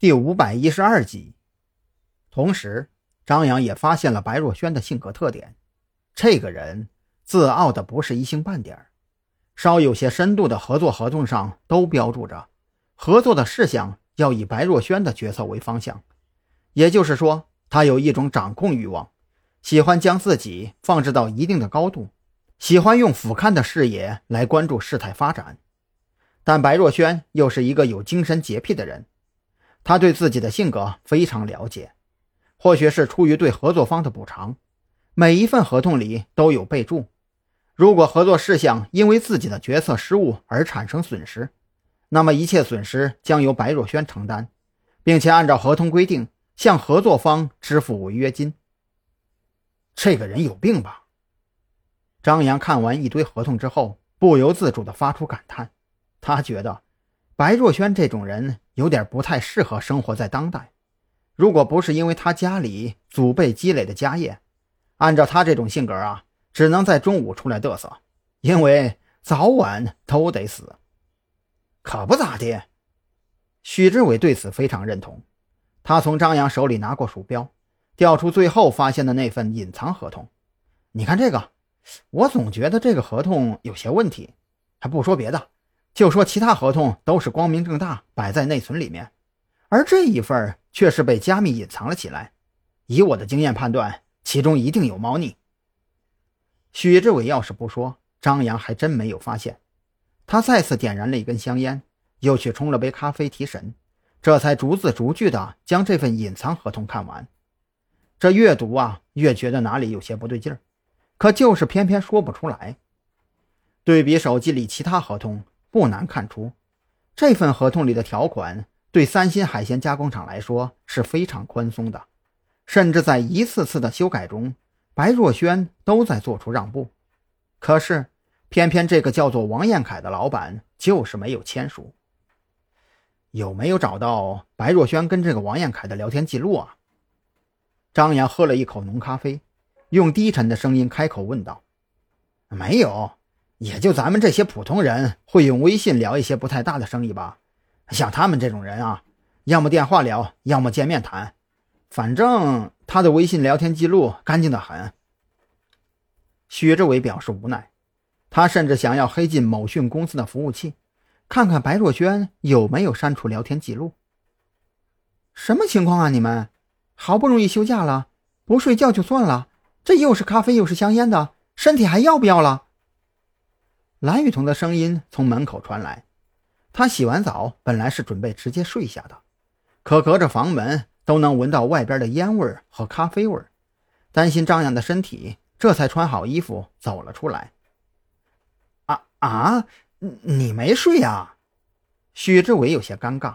第五百一十二集。同时，张扬也发现了白若萱的性格特点。这个人自傲的不是一星半点稍有些深度的合作合同上都标注着，合作的事项要以白若萱的角色为方向。也就是说，他有一种掌控欲望，喜欢将自己放置到一定的高度，喜欢用俯瞰的视野来关注事态发展。但白若萱又是一个有精神洁癖的人。他对自己的性格非常了解，或许是出于对合作方的补偿，每一份合同里都有备注：如果合作事项因为自己的决策失误而产生损失，那么一切损失将由白若萱承担，并且按照合同规定向合作方支付违约金。这个人有病吧？张扬看完一堆合同之后，不由自主地发出感叹，他觉得。白若萱这种人有点不太适合生活在当代。如果不是因为他家里祖辈积累的家业，按照他这种性格啊，只能在中午出来嘚瑟，因为早晚都得死。可不咋的。许志伟对此非常认同。他从张扬手里拿过鼠标，调出最后发现的那份隐藏合同。你看这个，我总觉得这个合同有些问题。还不说别的。就说其他合同都是光明正大摆在内存里面，而这一份却是被加密隐藏了起来。以我的经验判断，其中一定有猫腻。许志伟要是不说，张扬还真没有发现。他再次点燃了一根香烟，又去冲了杯咖啡提神，这才逐字逐句地将这份隐藏合同看完。这越读啊，越觉得哪里有些不对劲儿，可就是偏偏说不出来。对比手机里其他合同。不难看出，这份合同里的条款对三星海鲜加工厂来说是非常宽松的，甚至在一次次的修改中，白若萱都在做出让步。可是，偏偏这个叫做王彦凯的老板就是没有签署。有没有找到白若萱跟这个王彦凯的聊天记录啊？张扬喝了一口浓咖啡，用低沉的声音开口问道：“没有。”也就咱们这些普通人会用微信聊一些不太大的生意吧，像他们这种人啊，要么电话聊，要么见面谈，反正他的微信聊天记录干净的很。薛志伟表示无奈，他甚至想要黑进某讯公司的服务器，看看白若萱有没有删除聊天记录。什么情况啊？你们好不容易休假了，不睡觉就算了，这又是咖啡又是香烟的，身体还要不要了？蓝雨桐的声音从门口传来，他洗完澡本来是准备直接睡下的，可隔着房门都能闻到外边的烟味和咖啡味担心张扬的身体，这才穿好衣服走了出来。啊啊，你没睡呀？许志伟有些尴尬，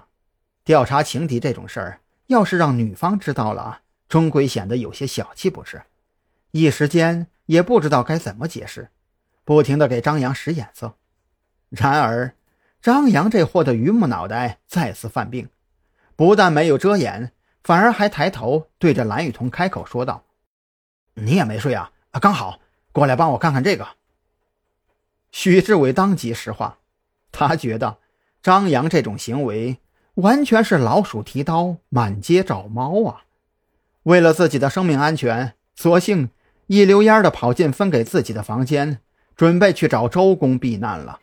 调查情敌这种事儿，要是让女方知道了，终归显得有些小气不是？一时间也不知道该怎么解释。不停地给张扬使眼色，然而张扬这货的榆木脑袋再次犯病，不但没有遮掩，反而还抬头对着蓝雨桐开口说道：“你也没睡啊？刚好过来帮我看看这个。”许志伟当即石化，他觉得张扬这种行为完全是老鼠提刀，满街找猫啊！为了自己的生命安全，索性一溜烟的跑进分给自己的房间。准备去找周公避难了。